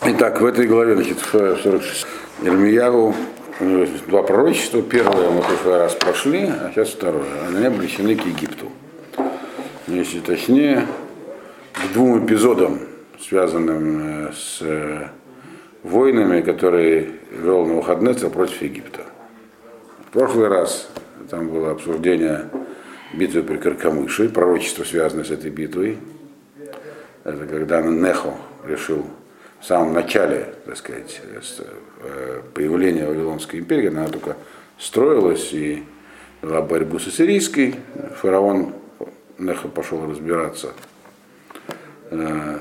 Итак, в этой главе, значит, в 46 Ирмиягу э, два пророчества. Первое мы в прошлый раз прошли, а сейчас второе. Они обречены к Египту. Если точнее, к двум эпизодам, связанным э, с э, войнами, которые вел на выходные против Египта. В прошлый раз там было обсуждение битвы при Каркамыше, пророчество, связанное с этой битвой. Это когда Нехо решил в самом начале, так сказать, э, появления Вавилонской империи, она только строилась и вела борьбу с ассирийской. Фараон Нехо пошел разбираться э,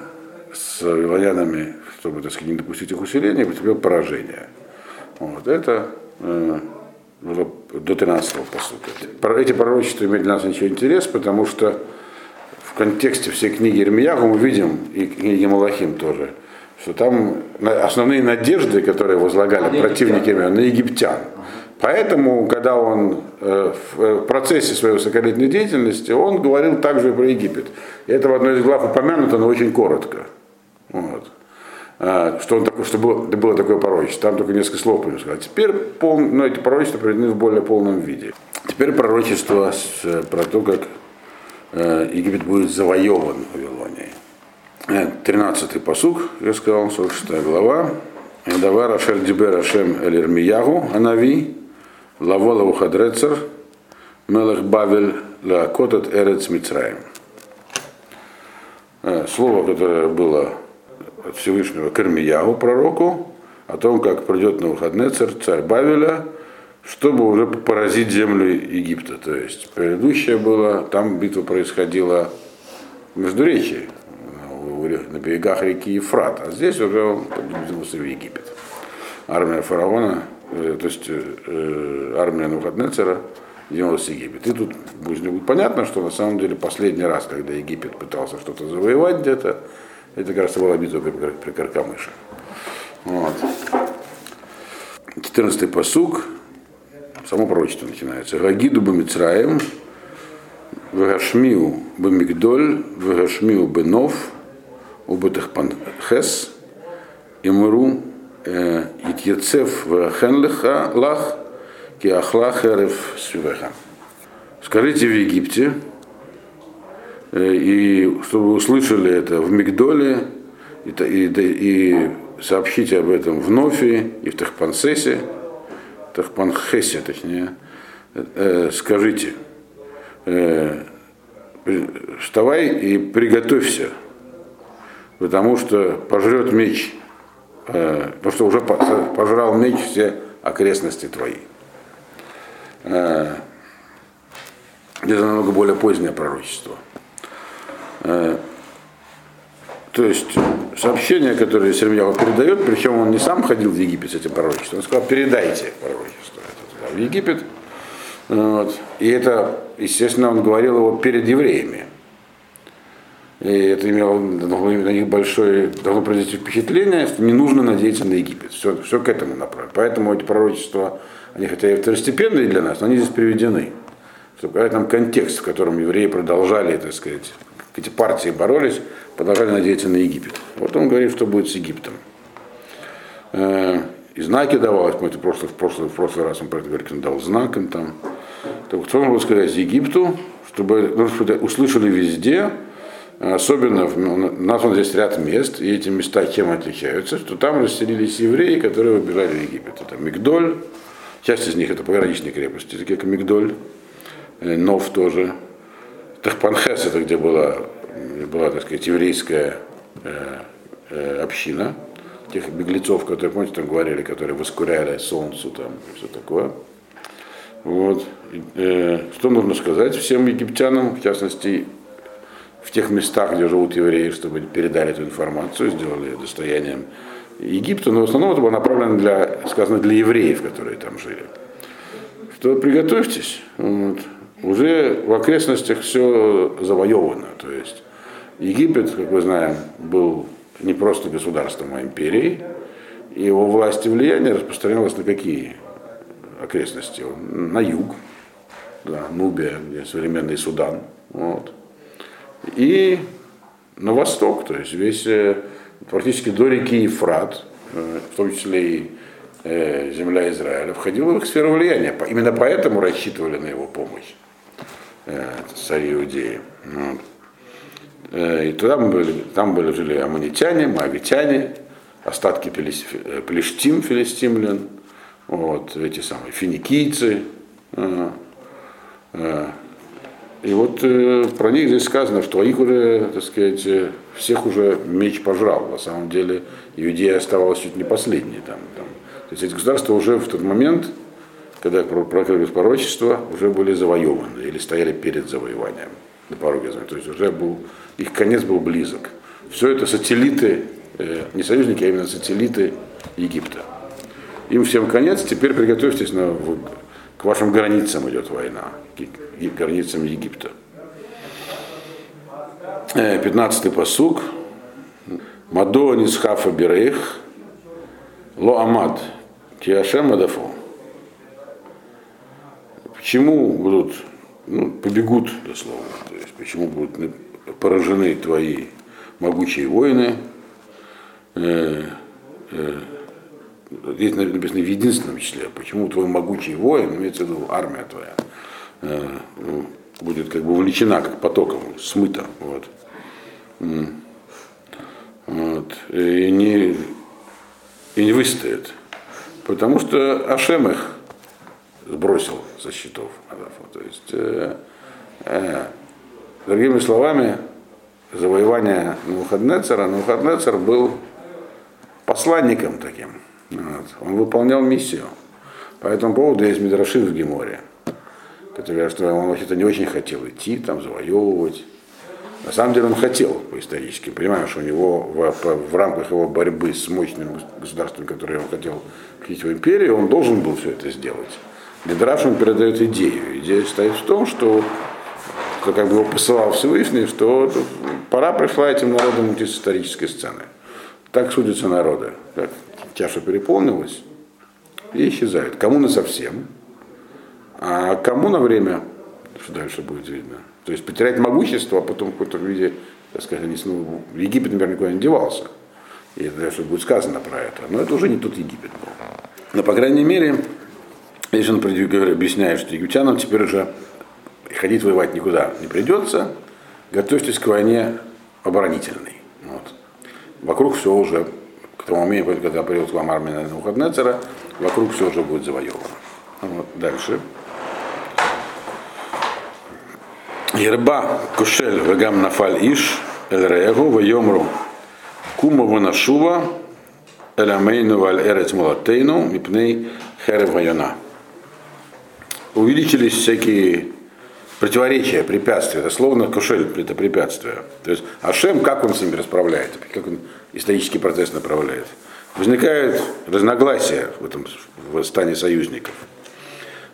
с вавилонянами, чтобы, так сказать, не допустить их усиления, и потерпел поражение. Вот это э, было до 13-го, по сути. Эти пророчества имеют для нас ничего интерес, потому что в контексте всей книги Ирмиягу мы видим, и книги Малахим тоже, что там основные надежды, которые возлагали на противники на египтян. Поэтому, когда он э, в процессе своей высоколетней деятельности, он говорил также и про Египет. И это в одной из глав упомянуто, но очень коротко. Вот. А, что, он такой, что было, было такое пророчество. Там только несколько слов по сказать. Теперь пол, ну, эти пророчества приведены в более полном виде. Теперь пророчество с, про то, как э, Египет будет завоеван Вавилонией. 13-й посуг, я сказал, 46 глава. Давай Рашель Дибер Рашем Эль Ирмиягу Анави, Лавола Ухадрецер, Мелех Бавель Лакотет Эрец Мицраем. Э, слово, которое было от Всевышнего к Ирмиягу, пророку, о том, как придет на выходные царь, царь Бавеля, чтобы уже поразить землю Египта. То есть предыдущее было, там битва происходила между речи, на берегах реки Ефрат, а здесь уже он подвинулся в Египет. Армия фараона, э, то есть э, армия Навуходнецера двинулась в Египет. И тут будет понятно, что на самом деле последний раз, когда Египет пытался что-то завоевать где-то, это как раз была битва при Каркамыше. Вот. 14 посуг, само пророчество начинается. Гагиду Бамицраем, Вагашмиу Бамигдоль, Вагашмиу Бенов, Убытых Панхес, Имру Итьецев Вахенлиха Лах, Киахла Херев Свивеха. Скажите в Египте, э, и чтобы услышали это в Мигдоле, и, и, и сообщите об этом в Нофе и в Тахпансесе, Тахпанхесе точнее, э, скажите, э, вставай и приготовься, потому что пожрет меч, э, потому что уже пожрал меч все окрестности твои. Э, это намного более позднее пророчество. Э, то есть сообщение, которое Сермьява передает, причем он не сам ходил в Египет с этим пророчеством, он сказал, передайте пророчество в Египет. Вот. И это, естественно, он говорил его перед евреями. И это имело на них большое, должно произвести впечатление, что не нужно надеяться на Египет. Все, все к этому направлено. Поэтому эти пророчества, они хотя и второстепенные для нас, но они здесь приведены. Чтобы показать нам контекст, в котором евреи продолжали, так сказать, эти партии боролись, продолжали надеяться на Египет. Вот он говорит, что будет с Египтом. Э, и знаки давалось, мы это в прошлый, в прошлый, в прошлый раз он про это говорит, он дал знаком там. Так что он сказать Египту, чтобы ну, услышали везде, Особенно, у нас вот здесь ряд мест, и эти места чем отличаются, что там расселились евреи, которые выбежали в Египет. Это Мигдоль, часть из них это пограничные крепости, такие как Мигдоль, э, Нов тоже. Тахпанхес, это где была, была так сказать, еврейская э, э, община, тех беглецов, которые, помните, там говорили, которые воскуряли солнцу там и все такое. Вот. Что нужно сказать всем египтянам, в частности, в тех местах, где живут евреи, чтобы передали эту информацию, сделали достоянием Египта, но в основном это было направлено для, сказано, для евреев, которые там жили. Что приготовьтесь, вот, уже в окрестностях все завоевано. То есть Египет, как мы знаем, был не просто государством, а империей, и его власть и влияние распространялось на какие окрестности? На юг, да, Нубия, где современный Судан, вот, и на восток, то есть весь, э, практически до реки Ефрат, э, в том числе и э, земля Израиля, входила в их сферу влияния. Именно поэтому рассчитывали на его помощь цари Иудеи. И там были, там были жили аммонитяне, моавитяне, остатки плештим, филистимлян, вот, эти самые финикийцы. И вот э, про них здесь сказано, что их уже, так сказать, э, всех уже меч пожрал. На самом деле Иудея оставалась чуть не последней. Там, там. То есть эти государства уже в тот момент, когда прокрылись пророчества, уже были завоеваны или стояли перед завоеванием на пороге. То есть уже был, их конец был близок. Все это сателлиты, э, не союзники, а именно сателлиты Египта. Им всем конец, теперь приготовьтесь на, к вашим границам идет война, к границам Египта. 15-й посуг. Мадо нисхафа бирейх, ло амад, киашем адафо. Почему будут, ну, побегут, дословно, то есть почему будут поражены твои могучие воины, э, э, здесь написано в единственном числе, почему твой могучий воин, имеется в виду армия твоя, э, ну, будет как бы увлечена как потоком, смыта. Вот. Вот. И, не, и не выстоит. Потому что Ашем их сбросил со счетов. То есть, э, э, другими словами, завоевание Навуходнецера, Навуходнецер был посланником таким вот. Он выполнял миссию. По этому поводу есть Мидраши в Геморе, который говорят, что он вообще-то не очень хотел идти, там, завоевывать. На самом деле он хотел по исторически. Понимаешь, что у него в, в рамках его борьбы с мощным государством, которое он хотел входить в империю, он должен был все это сделать. Мидраш он передает идею. Идея стоит в том, что как бы его посылал Всевышний, что пора пришла этим народам уйти с исторической сцены. Так судятся народы. Чаша переполнилась и исчезает. Кому на совсем, а кому на время, что дальше будет видно. То есть потерять могущество, а потом в какой-то виде, так сказать, они снова, Египет, например, никуда не девался. И это дальше будет сказано про это. Но это уже не тот Египет был. Но, по крайней мере, если он объясняет, что египтянам теперь уже ходить воевать никуда не придется, готовьтесь к войне оборонительной. Вот. Вокруг все уже тому моменту, когда придет к вам армия Навуходнецера, вокруг все уже будет завоевано. Вот, дальше. Ерба кушель вегам нафаль иш эль регу вайомру кума ванашува эль амейну валь эрец мулатейну мипней херев вайона. Увеличились всякие противоречия, препятствия. Это словно кушель, это препятствие. То есть Ашем, как он с ними расправляется, как он исторический процесс направляет. Возникают разногласия в этом в стане союзников.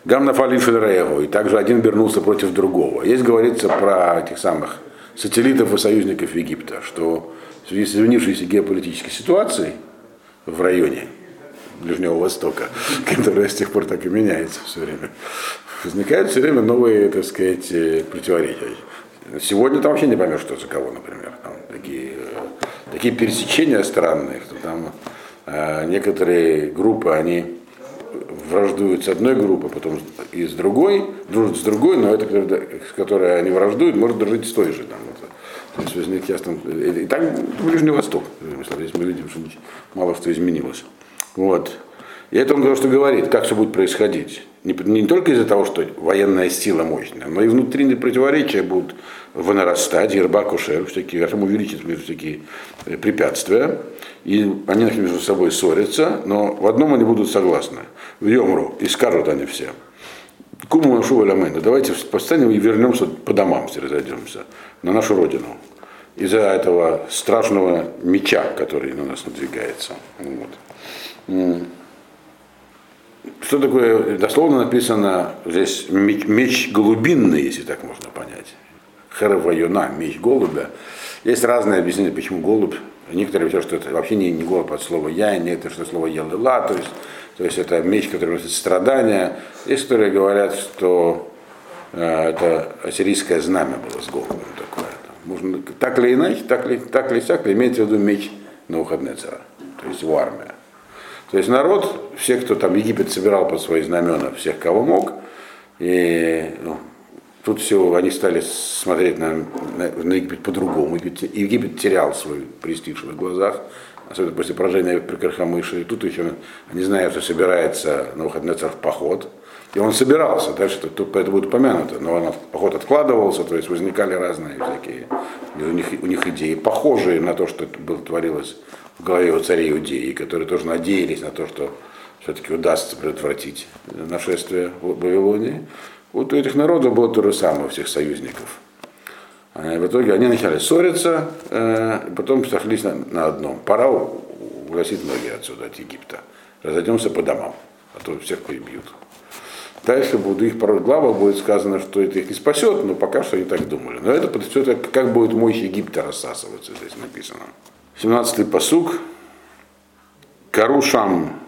Гамна Фалифельрееву, и также один вернулся против другого. Есть говорится про этих самых сателлитов и союзников Египта, что в связи с изменившейся геополитической ситуацией в районе Ближнего Востока, которая с тех пор так и меняется все время, возникают все время новые, так сказать, э, противоречия. Сегодня там вообще не поймешь, что за кого, например. Там такие, э, такие пересечения странные, что там э, некоторые группы, они враждуют с одной группой, потом и с другой, дружат с другой, но это, с которой они враждуют, может дружить с той же. Там, вот. То есть возник ясно. И так Ближний Восток. Здесь мы видим, что мало что изменилось. Вот. И это он говорит, что говорит, как все будет происходить. Не, не только из-за того, что военная сила мощная, но и внутренние противоречия будут вынарастать, ерба, кушер, всякие, Ашем увеличит всякие э, препятствия, и они между собой ссорятся, но в одном они будут согласны. В Йомру, и скажут они все. Куму нашу валямену, давайте постанем и вернемся по домам, все разойдемся, на нашу родину. Из-за этого страшного меча, который на нас надвигается. Вот. Что такое, дословно написано здесь меч, голубинный, если так можно понять. Херваюна, меч голубя. Есть разные объяснения, почему голубь. Некоторые говорят, что это вообще не, не голубь от слова я, это что слово ялыла, то есть, то есть это меч, который носит страдания. Есть, которые говорят, что э, это ассирийское знамя было с голубем такое. Можно так или иначе, так ли, так ли сяк, имеется в виду меч на выходные цара, то есть его армия. То есть народ, все, кто там Египет собирал под свои знамена, всех, кого мог, и ну, тут все, они стали смотреть на, на, на Египет по-другому. Египет, Египет терял свой престиж в их глазах, особенно после поражения при Кархамыше. И тут еще они знают, что собирается на выходный царь в поход. И он собирался, дальше это, это будет упомянуто, но он, поход откладывался, то есть возникали разные всякие у них, у них идеи, похожие на то, что было, творилось в голове у царей Иудеи, которые тоже надеялись на то, что все-таки удастся предотвратить нашествие в Вавилонии. Вот у этих народов было то же самое, у всех союзников. А в итоге они начали ссориться, э, потом сошлись на, на одном. Пора угасить ноги отсюда, от Египта. Разойдемся по домам, а то всех прибьют. Дальше в их главах будет сказано, что это их не спасет, но пока что они так думали. Но это это как будет мощь Египта рассасываться, здесь написано. 17-й посук. Карушам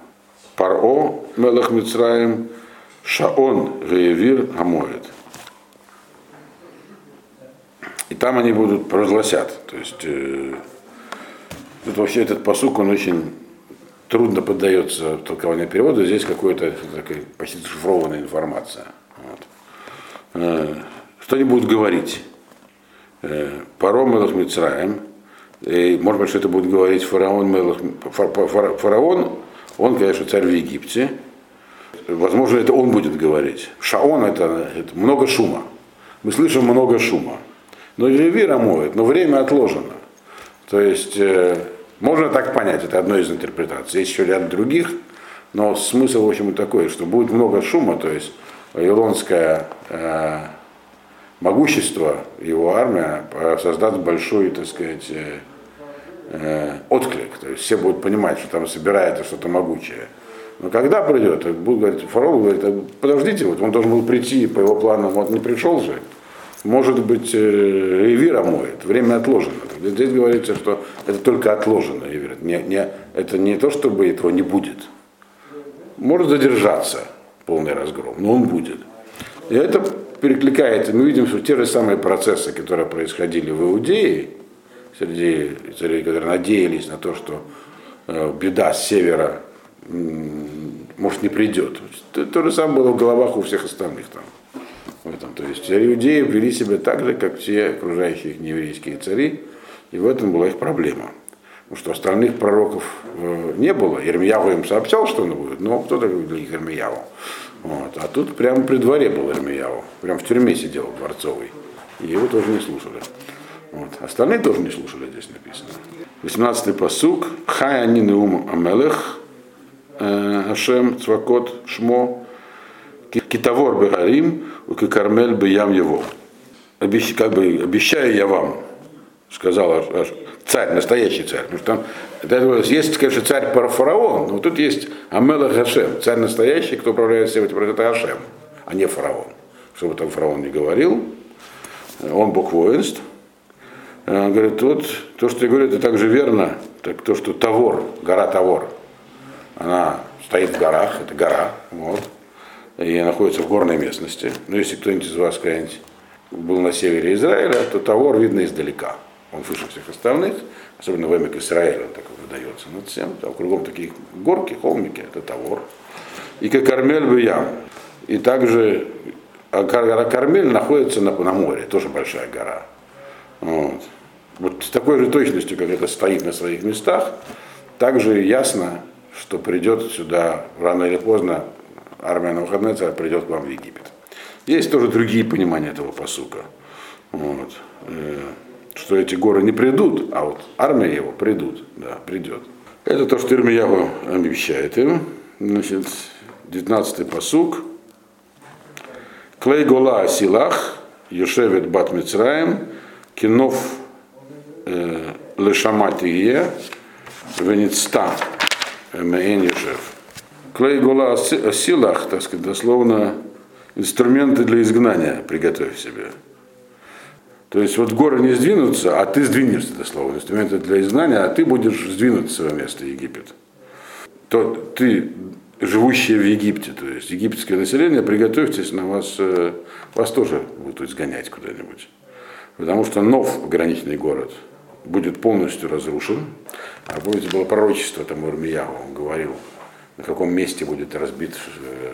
паро мелах Мицраем шаон веевир амоет. И там они будут провозгласят. То есть э, это вообще этот посук, он очень трудно поддается толкованию перевода, здесь какая-то такая почти зашифрованная информация. Вот. Э, что они будут говорить? Э, Паром Мелах Мицраем, и, может быть, что это будет говорить фараон, Мелах, фараон, он, конечно, царь в Египте, возможно, это он будет говорить. Шаон это, это много шума. Мы слышим много шума. Но Левира моет, но время отложено. То есть э, можно так понять, это одно из интерпретаций. Есть еще ряд других, но смысл, в общем, такой, что будет много шума, то есть вавилонское э, могущество, его армия э, создаст большой, так сказать, э, э, отклик. То есть все будут понимать, что там собирается что-то могучее. Но когда придет, будет говорить, фараон говорит, «А подождите, вот он должен был прийти по его планам, вот не пришел же может быть, Эвир моет, время отложено. Здесь говорится, что это только отложено, Эвир. Не, не, это не то, чтобы этого не будет. Может задержаться полный разгром, но он будет. И это перекликается, мы видим, что те же самые процессы, которые происходили в Иудее, среди царей, которые надеялись на то, что э, беда с севера может не придет. То, то же самое было в головах у всех остальных там в этом. То есть иудеи вели себя так же, как все окружающие их нееврейские цари, и в этом была их проблема. Потому что остальных пророков э, не было. Ирмияву им сообщал, что он будет, но кто такой для них Ирмияву? Вот. А тут прямо при дворе был Ирмияву. Прям в тюрьме сидел дворцовый. И его тоже не слушали. Вот. Остальные тоже не слушали, здесь написано. 18-й посук. Хай они неум амелех э, Ашем Цвакот Шмо Китавор Бегарим Кармель бы ям его. Обещ, как бы обещаю я вам, сказал царь, настоящий царь. Потому что там, есть, конечно, царь фараон, но тут есть Амела Хашем, царь настоящий, кто управляет всем этим, это Хашем, а не фараон. Что бы там фараон не говорил, он бог воинств. Он говорит, вот то, что я говорю, это также верно, так то, что Тавор, гора Тавор, она стоит в горах, это гора, вот, и находится в горной местности. Но если кто-нибудь из вас когда-нибудь был на севере Израиля, то Тавор видно издалека. Он выше всех остальных, особенно в Эмик Израиля он такой выдается над всем. Там кругом такие горки, холмики, это Тавор. И как Кармель Бьям. И также а гора Кармель находится на, на море, тоже большая гора. Вот. вот с такой же точностью, как это стоит на своих местах, также ясно, что придет сюда рано или поздно армия на выходной царь придет к вам в Египет. Есть тоже другие понимания этого посука. Вот. Э, что эти горы не придут, а вот армия его придут, да, придет. Это то, что Ирмиягу обещает им. Значит, 19-й посук. Клей гола асилах, Йошевет бат Мицраем, кинов э, лешаматие, венецта меен Йошев. Клей гола силах, так сказать, дословно инструменты для изгнания приготовь себе. То есть вот горы не сдвинутся, а ты сдвинешься, дословно, инструменты для изгнания, а ты будешь сдвинуть свое место Египет. То ты, живущие в Египте, то есть египетское население, приготовьтесь, на вас, э, вас тоже будут изгонять куда-нибудь. Потому что Нов, пограничный город, будет полностью разрушен. А помните, было пророчество там Ирмиягу, он говорил, на каком месте будет разбит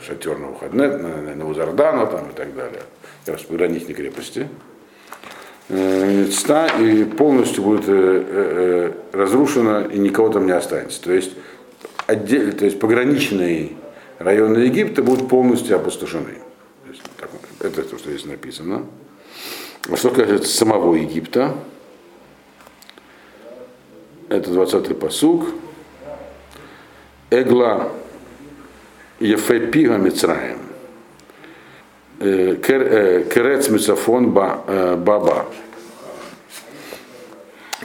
шатер на выходне, на, на Узардана там и так далее, как раз пограничной крепости. Ста и полностью будет разрушено и никого там не останется. То есть, отдель, то есть пограничные районы Египта будут полностью опустошены. Это то, что здесь написано. А что касается самого Египта, это 20-й посуг. Эгла Ефепига Мицраем. Э, э, Керец Мицафон э, Баба.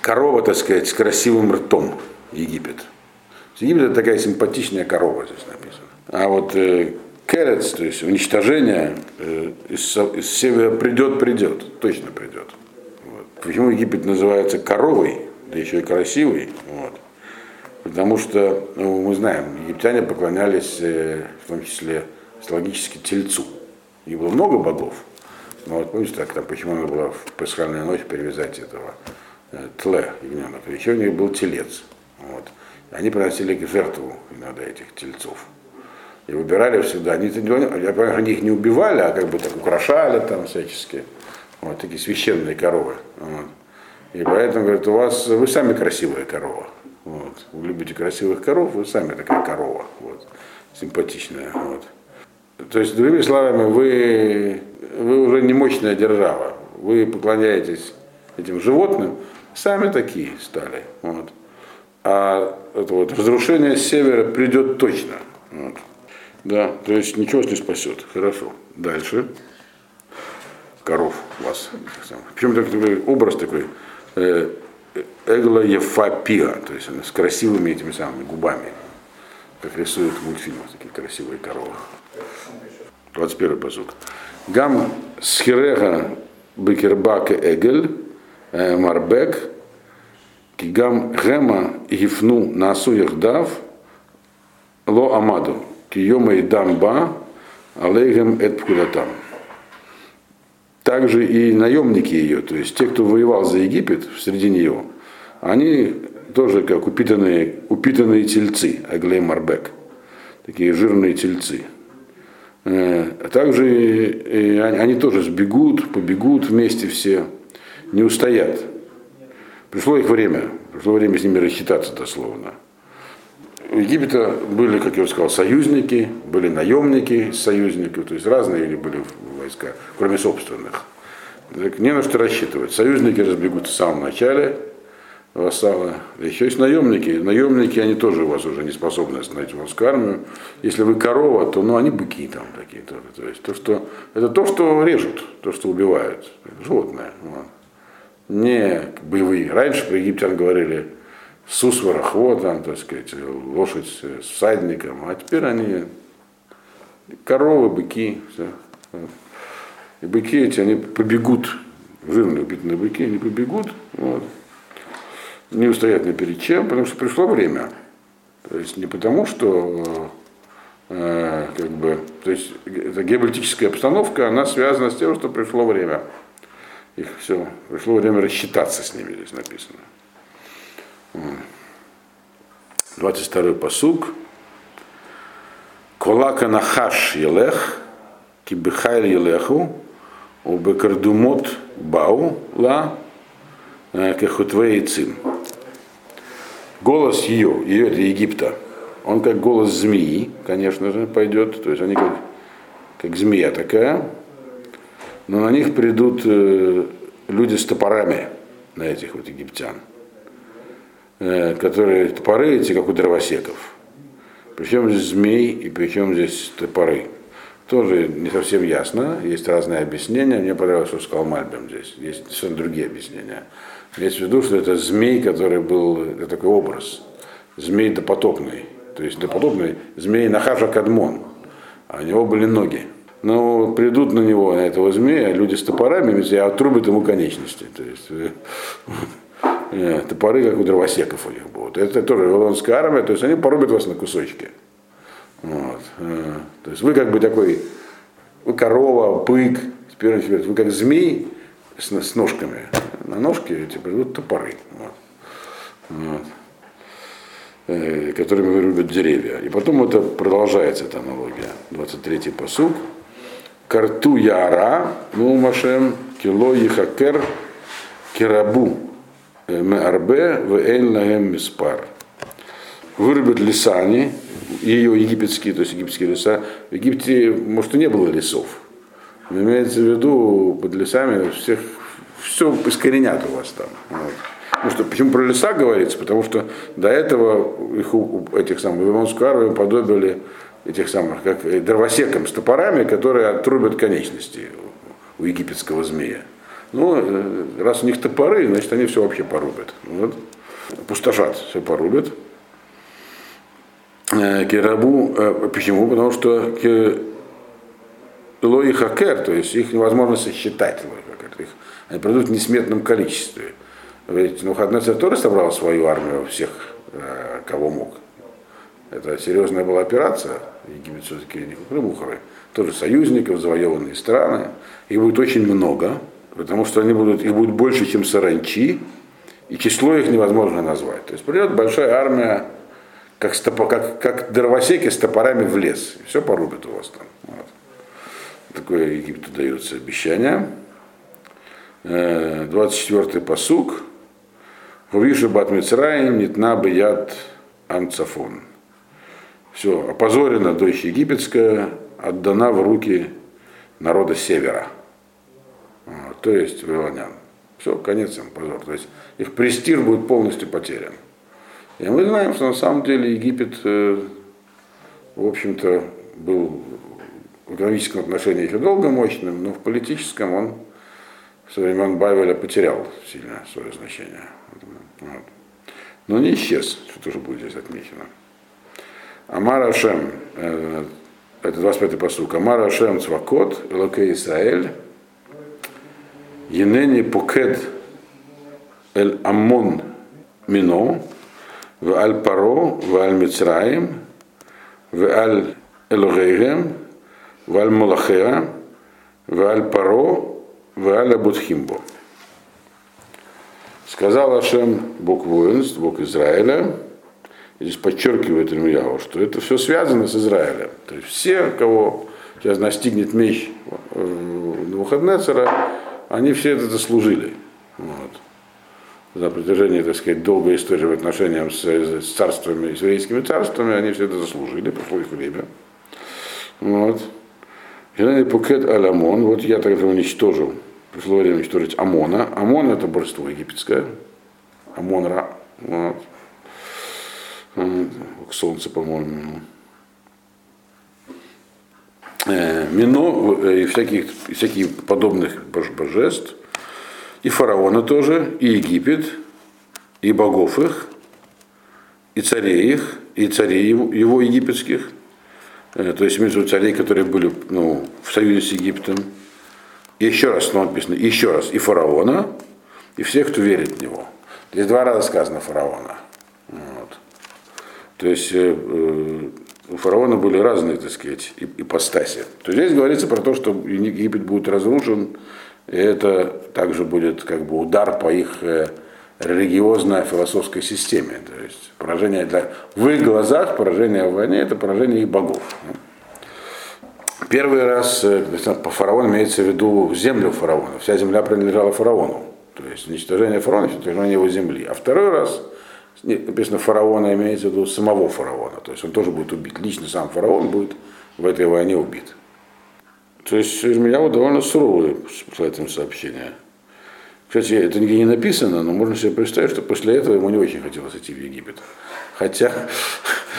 Корова, так сказать, с красивым ртом Египет. Египет это такая симпатичная корова здесь написано. А вот э, керец, то есть уничтожение из, севера придет, придет, точно придет. Вот. Почему Египет называется коровой, да еще и красивый? Вот. Потому что, ну, мы знаем, египтяне поклонялись в том числе логически тельцу. И было много богов. Но вот помните, так, там, почему надо было в пасхальную ночь перевязать этого э, тле ягненок. Еще у них был телец. Вот. Они приносили к жертву иногда этих тельцов. И выбирали всегда. Они, я понимаю, они их не убивали, а как бы так украшали там всячески. Вот такие священные коровы. Вот. И поэтому, говорят, у вас, вы сами красивая корова. Вот. Вы любите красивых коров, вы сами такая корова. Вот. Симпатичная. Вот. То есть, другими словами, вы, вы уже не мощная держава. Вы поклоняетесь этим животным, сами такие стали. Вот. А это вот разрушение севера придет точно. Вот. Да, то есть ничего не спасет. Хорошо. Дальше. Коров у вас. Причем такой образ такой э, Эгла Ефапиа, то есть она с красивыми этими самыми губами, как рисуют в мультфильмах такие красивые коровы. 21 посук. Гам схирега бекербаке эгель э, марбек кигам гема гифну насу яхдав ло амаду киома и дамба, алейгем эт пкудатам. Также и наемники ее, то есть те, кто воевал за Египет среди нее, они тоже как упитанные, упитанные тельцы, Аглей Марбек, такие жирные тельцы. Э, а также они тоже сбегут, побегут вместе все, не устоят. Пришло их время, пришло время с ними рассчитаться дословно. У Египта были, как я уже сказал, союзники, были наемники союзников, то есть разные были войска, кроме собственных. Так не на что рассчитывать. Союзники разбегутся в самом начале, вассалы. Еще есть наемники. Наемники, они тоже у вас уже не способны остановить войску армию. Если вы корова, то ну, они быки там такие тоже. То есть то, что, это то, что режут, то, что убивают. Животное. Вот. Не боевые. Раньше про египтян говорили, Сус ворохвот, там, так сказать, лошадь с всадником, а теперь они коровы, быки, все. И быки эти, они побегут, жирные убитые быки, они побегут, вот, не устоят ни перед чем, потому что пришло время. То есть не потому, что э, как бы, то есть эта геополитическая обстановка, она связана с тем, что пришло время. Их все, пришло время рассчитаться с ними, здесь написано. 22 посуг. Колака нахаш елех, кибихайль елеху, убекардумот бау ла, э, кехутвей цим. Голос ее, ее это Египта, он как голос змеи, конечно же, пойдет, то есть они как, как змея такая, но на них придут э, люди с топорами, на этих вот египтян. Э, которые топоры эти, как у дровосеков. Причем здесь змей и причем здесь топоры. Тоже не совсем ясно, есть разные объяснения. Мне понравилось, что сказал Мальбем здесь. Есть совершенно другие объяснения. Имеется в виду, что это змей, который был, это такой образ. Змей допотопный. То есть допотопный змей Нахаша Кадмон. А у него были ноги. Но придут на него, на этого змея, люди с топорами, и отрубят ему конечности. То есть, э, э, топоры, как у дровосеков у них будут. Это тоже вавилонская армия, то есть они порубят вас на кусочки. Вот. Э, то есть вы как бы такой, вы корова, бык, теперь вы как змей, с, с ножками. На ножке эти придут топоры. Вот. Вот. Э, которыми вырубят деревья. И потом это продолжается, эта аналогия. 23-й посуг. Карту яра, ну машем, кило ехакер, кирабу, э, меарбе, вэйн лагем миспар. Вырубят лесани, ее египетские, то есть египетские леса. В Египте, может, и не было лесов. Имеется в виду под лесами всех, все искоренят у вас там. Вот. Ну что, почему про леса говорится? Потому что до этого их, этих самых Вавилонскую подобили этих самых, как дровосекам с топорами, которые отрубят конечности у египетского змея. Ну, э, раз у них топоры, значит, они все вообще порубят. Вот. Пустошат, все порубят. Э, Керабу, э, почему? Потому что лои хакер, то есть их невозможно сосчитать, их, они придут в несметном количестве. Ведь Нухаднецер тоже собрал свою армию всех, э, кого мог. Это серьезная была операция. Египет все-таки не Крымуховы. Тоже союзников, завоеванные страны. Их будет очень много, потому что они будут, их будет больше, чем саранчи, и число их невозможно назвать. То есть придет большая армия, как, стопо, как, как дровосеки с топорами в лес. Все порубят у вас там. Такое Египту дается обещание. 24-й э, посук. Увиша бат Мицраим, нитна бы яд амцафон. Все, опозорена дочь египетская, отдана в руки народа севера. Вот, то есть вавилонян. Все, конец им позор. То есть их престиж будет полностью потерян. И мы знаем, что на самом деле Египет, э, в общем-то, был в экономическом отношении еще долго мощным, но в политическом он со времен Бавеля потерял сильно свое значение. Вот. Но не исчез, что тоже будет здесь отмечено. Амар Ашем, э, это 25-й посук, Амар Ашем Цвакот, Элоке Исраэль, Енени Пукед Эль Амон Мино, в Аль Паро, в Аль Мицраим, в Аль Элогейгем, в Аль Мулахера, в Аль Паро, в Аль Абудхимбо. Сказал Ашем, Бог воинств, Бог Израиля, здесь подчеркивает Ирмияву, что это все связано с Израилем. То есть все, кого сейчас настигнет меч Навуходнецера, они все это заслужили. Вот. За протяжении, так сказать, долгой истории в отношениях с, с царствами, с еврейскими царствами, они все это заслужили, прошло их время. Вот. Генеральный Пукет Аламон, вот я тогда уничтожил пришло время уничтожить Амона. Амон это божество египетское. Амон-Ра. Вот. Солнце, по-моему. Э, Мино э, и всяких, всяких подобных божеств. И фараона тоже, и Египет, и богов их, и царей их, и царей его, его египетских. Э, то есть между царей, которые были ну, в союзе с Египтом и еще раз снова написано, еще раз, и фараона, и всех, кто верит в него. Здесь два раза сказано фараона. Вот. То есть э, э, у фараона были разные, так сказать, ипостаси. То здесь говорится про то, что Египет будет разрушен, и это также будет как бы удар по их э, религиозной философской системе. То есть поражение для... в их глазах поражение в войне это поражение их богов. Первый раз э, по фараону имеется в виду землю фараона. Вся земля принадлежала фараону. То есть уничтожение фараона, уничтожение его земли. А второй раз написано фараона имеется в виду самого фараона. То есть он тоже будет убит. Лично сам фараон будет в этой войне убит. То есть Ирмияу довольно суровый с этим сообщение. Кстати, это нигде не написано, но можно себе представить, что после этого ему не очень хотелось идти в Египет. Хотя,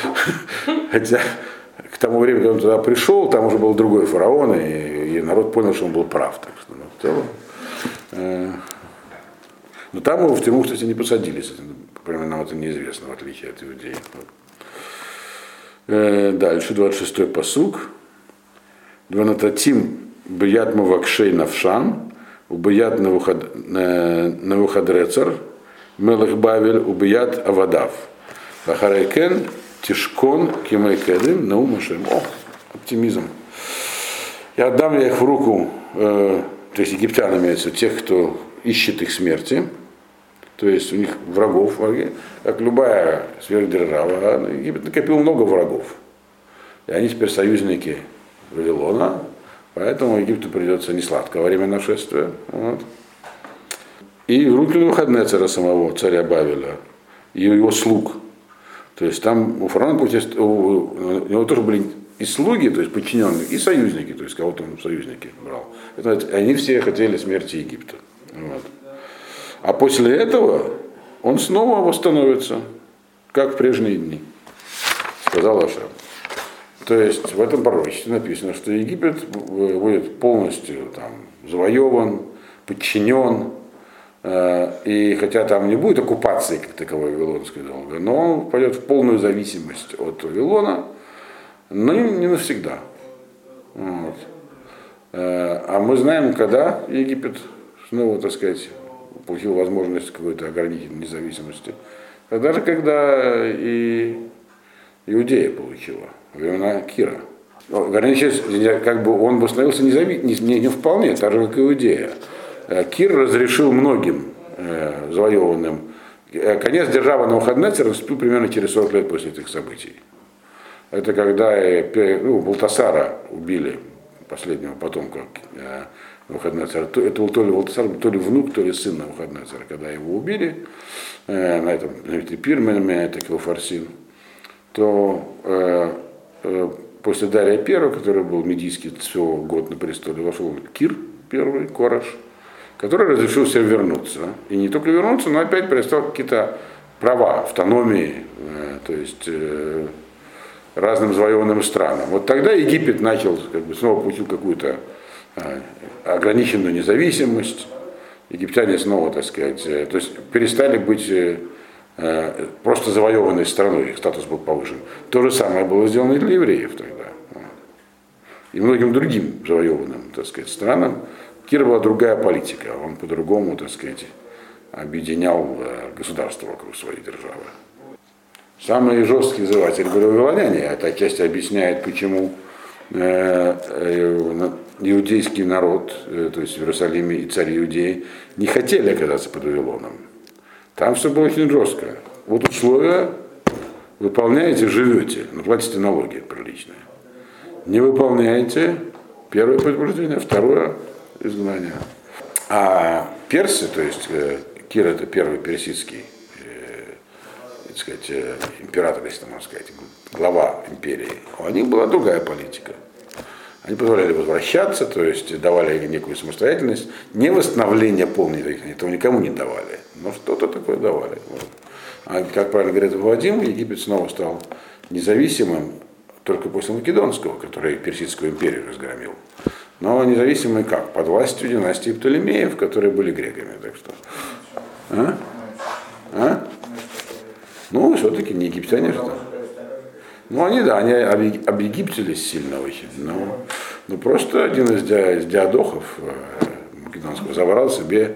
хотя к тому времени, когда он туда пришел, там уже был другой фараон, и, и народ понял, что он был прав. Так что, ну, в целом, э, но там его в тюрьму, кстати, не посадили. Прямо нам это неизвестно, в отличие от иудеев. Э, дальше, 26-й посук. Дванататим бият мавакшей навшам, убият навуходрецар, мелах бавель, убият авадав. Ахарайкен Тишкон Кимайкедым Наумашем. О, оптимизм. Я отдам я их в руку э, то есть египтян имеется тех, кто ищет их смерти, то есть у них врагов, как любая сверхдержава, Египет накопил много врагов. И они теперь союзники Вавилона, поэтому Египту придется не сладко время нашествия. Вот. И руки Навуходнецера самого, царя Бавеля, и его слуг. То есть там у фараона, у него тоже были и слуги, то есть подчиненные, и союзники, то есть кого-то он союзники брал. Это, они все хотели смерти Египта. Вот. А после этого он снова восстановится, как в прежние дни, сказал Ашем. То есть в этом пророчестве написано, что Египет будет полностью там, завоеван, подчинен, э, и хотя там не будет оккупации как таковой Вавилонской долго, но он пойдет в полную зависимость от Вавилона, но не навсегда. Вот. Э, а мы знаем, когда Египет снова, так сказать, получил возможность какой-то ограниченной независимости. Тогда же, когда и Иудея получила, времена Кира. Вернее, как бы он восстановился незави... не, не, не вполне, так же, как Иудея. Э, Кир разрешил многим э, завоеванным. Э, конец державы Навуходнецера наступил примерно через 40 лет после этих событий. Это когда э, ну, Балтасара убили, последнего потомка Навуходнецера. Это был то ли Валтасар, то ли внук, то ли сын Навуходнецера. Когда его убили э, на этом пирме, это Килофарсин, то э, э, после Дария I, который был медийский всего год на престоле, вошел Кир первый, Кораш, который разрешил себе вернуться. И не только вернуться, но опять перестал какие-то права, автономии, э, то есть э, разным завоеванным странам. Вот тогда Египет начал, как бы, снова получил какую-то э, ограниченную независимость, египтяне снова, так сказать, э, то есть перестали быть э, просто завоеванной страной, их статус был повышен. То же самое было сделано и для евреев тогда. И многим другим завоеванным, так сказать, странам. Кир была другая политика, он по-другому, так сказать, объединял государство вокруг своей державы. Самый жесткий завоеватель были вавилоняне, это отчасти объясняет, почему иудейский народ, э, то есть в Иерусалиме и царь Иудеи, не хотели оказаться под Вавилоном. Там все было очень жестко. Вот условия выполняете, живете, но платите налоги приличные. Не выполняете, первое предупреждение, второе изгнание. А персы, то есть э, Кир это первый персидский э, так сказать, император, если можно сказать, глава империи, у них была другая политика. Они позволяли возвращаться, то есть давали некую самостоятельность. Не восстановление полной, этого никому не давали, но что-то такое давали. Вот. А как правильно говорит Вадим, Египет снова стал независимым только после Македонского, который Персидскую империю разгромил. Но независимый как? Под властью династии Птолемеев, которые были греками. Так что. А? А? Ну, все-таки не египтяне же там. Ну, они, да, они объегиптились сильно очень, но, но просто один из, из диадохов э, македонского забрал себе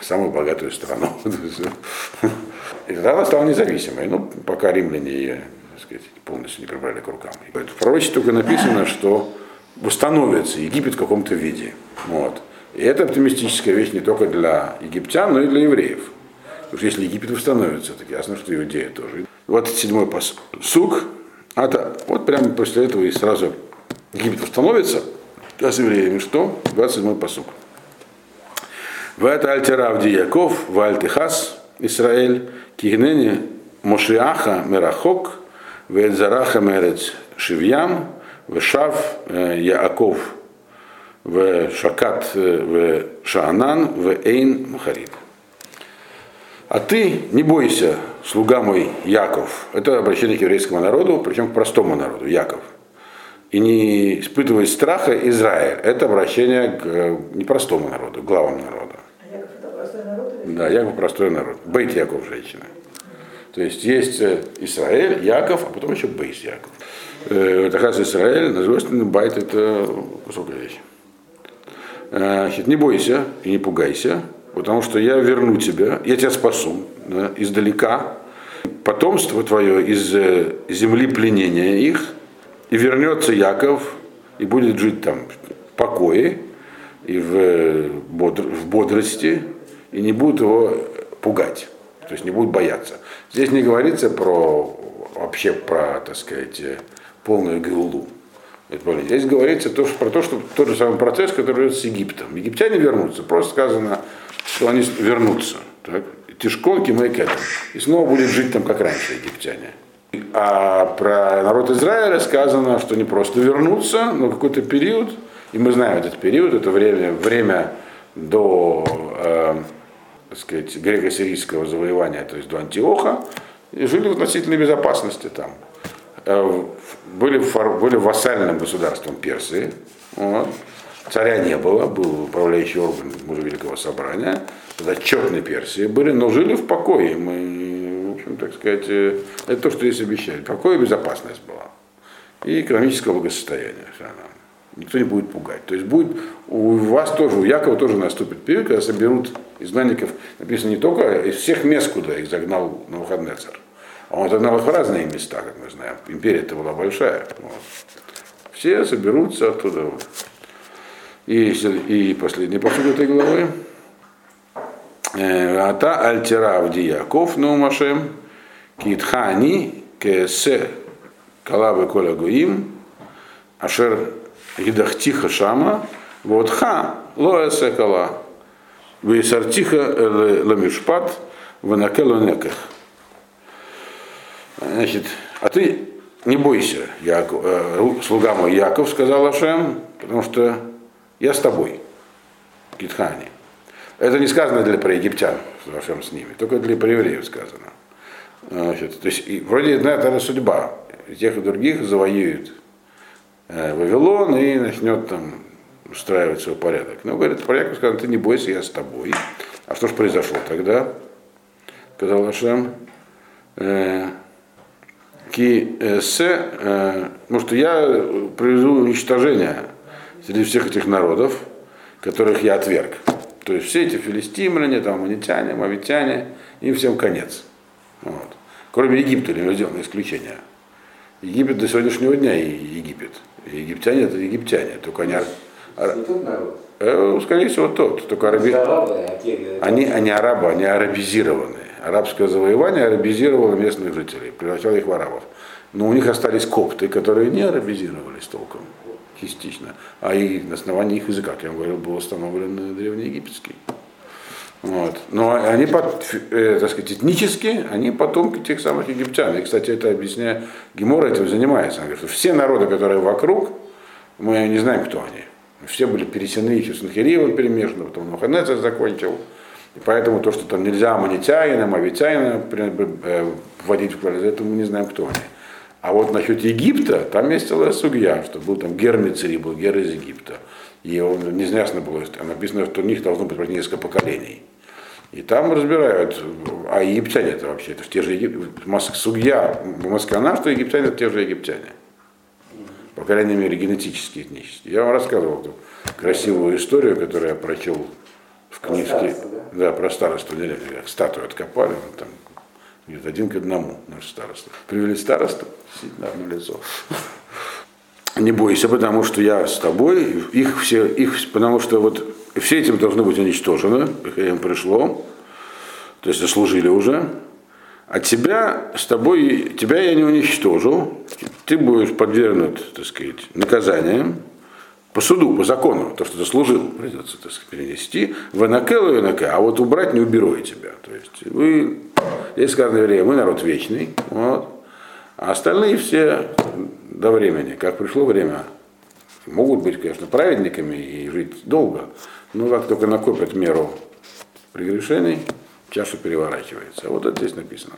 самую богатую страну. И тогда она стала независимой, ну, пока римляне ее сказать, полностью не прибрали к рукам. В пророчестве только написано, что восстановится Египет в каком-то виде. Вот. И это оптимистическая вещь не только для египтян, но и для евреев. Потому что если Египет восстановится, так ясно, что Иудея тоже. Вот седьмой сук, а то, вот прямо после этого и сразу Египет восстановится, а с евреями что? 27-й посук. В это альтеравди Яков, в альтихас Израиль, кигнени Мошиаха Мерахок, в Эльзараха Мерец Шивьям, в Шав э, Яаков, в Шакат, э, в Шаанан, в Эйн Махариб. А ты не бойся, слуга мой Яков. Это обращение к еврейскому народу, причем к простому народу, Яков. И не испытывай страха Израиль. Это обращение к э, непростому народу, к главам народа. А Яков это простой народ? Или... Да, Яков простой народ. Бейт Яков женщина. То есть есть э, Израиль, Яков, а потом еще Бейт Яков. Э, это оказывается Израиль, на Байт это высокая вещь. Значит, не бойся и не пугайся, потому что я верну тебя, я тебя спасу да, издалека, потомство твое из э, земли пленения их, и вернется Яков, и будет жить там в покое, и в, бодр, в бодрости, и не будут его пугать, то есть не будут бояться. Здесь не говорится про вообще про, так сказать, полную геулу. Здесь говорится то, что, про то, что тот же самый процесс, который идет с Египтом. Египтяне вернутся. Просто сказано, что они вернутся. Так? Тишкон, Кимайкет. И снова будет жить там, как раньше, египтяне. А про народ Израиля сказано, что не просто вернутся, но какой-то период, и мы знаем этот период, это время, время до э, так сказать, греко-сирийского завоевания, то есть до Антиоха, и жили в относительной безопасности там. Э, были, были вассальным государством Персии. Вот. Царя не было, был управляющий орган мужа Великого Собрания. Четные Персии были, но жили в покое. Мы, в общем, так сказать, э, это то, что здесь обещали. Покой и безопасность была. И экономическое благосостояние. Никто не будет пугать. То есть будет у вас тоже, у Якова тоже наступит период, когда соберут изгнанников, написано не только из всех мест, куда их загнал на выходный царь. Он загнал их в разные места, как мы знаем. Империя-то была большая. Вот. Все соберутся оттуда. И, и последний посуд этой главы. Э, Ата альтера авдияков наумашем китхани кесе калавы коля гуим ашер гидахтиха шама водха лоэсе кала висартиха ламишпат ванакелу неках. Значит, а ты не бойся, Яков, э, слуга мой Яков, сказал Ашем, потому что я с тобой, Китхани. Это не сказано для про египтян, во всем с ними, только для про евреев сказано. Значит, то есть, и, вроде это, это судьба. И тех и других завоюет э, Вавилон и начнет там устраивать свой порядок. Но говорит, порядок сказано, ты не бойся, я с тобой. А что же произошло тогда? Сказал Ашем, э, ки э, с, э, потому что я приведу уничтожение среди всех этих народов, которых я отверг. То есть все эти филистимляне, там, аманитяне, мавитяне, им всем конец. Вот. Кроме Египта, или сделано исключение. Египет до сегодняшнего дня и Египет. И египтяне это египтяне, только они... Э, скорее всего, тот, только араби... А они, они арабы, они арабизированные. Арабское завоевание арабизировало местных жителей, превращало их в арабов. Но у них остались копты, которые не арабизировались толком частично, а и на основании их языка, как я говорил, был установлен древнеегипетский. Вот. Но они, э, так сказать, этнически, они потомки тех самых египтян. И, кстати, это объясняя, Гемора этим занимается. Он говорит, что все народы, которые вокруг, мы не знаем, кто они. Все были пересены еще с Нахириевым перемешаны, потом Нуханецер закончил. И поэтому то, что там нельзя аманитянина, мавитянина э, вводить в это мы не знаем, кто они. А вот насчет Египта, там есть целая судья, что был там Гермицери, был Гер из Египта. И он неизвестно было, написано, что у них должно быть несколько поколений. И там разбирают, а египтяне это вообще, это те же египтяне, судья Москана, что египтяне это те же египтяне. По крайней мере, генетически, этнически. Я вам рассказывал эту красивую историю, которую я прочел в книжке. Да? да, про старосту. Статую откопали, он там нет, один к одному наш староста. Привели старосту, сидит на одно лицо. Не бойся, потому что я с тобой, их все, их, потому что вот все этим должны быть уничтожены, как им пришло, то есть заслужили уже. А тебя с тобой, тебя я не уничтожу, ты будешь подвергнут, так сказать, наказаниям, по суду, по закону, то, что заслужил, придется так сказать, перенести, в Анакел и НК, а вот убрать не уберу я тебя. То есть вы, здесь сказано евреи, мы народ вечный, вот, а остальные все до времени, как пришло время, могут быть, конечно, праведниками и жить долго, но как только накопят меру прегрешений, чаша переворачивается. Вот это здесь написано.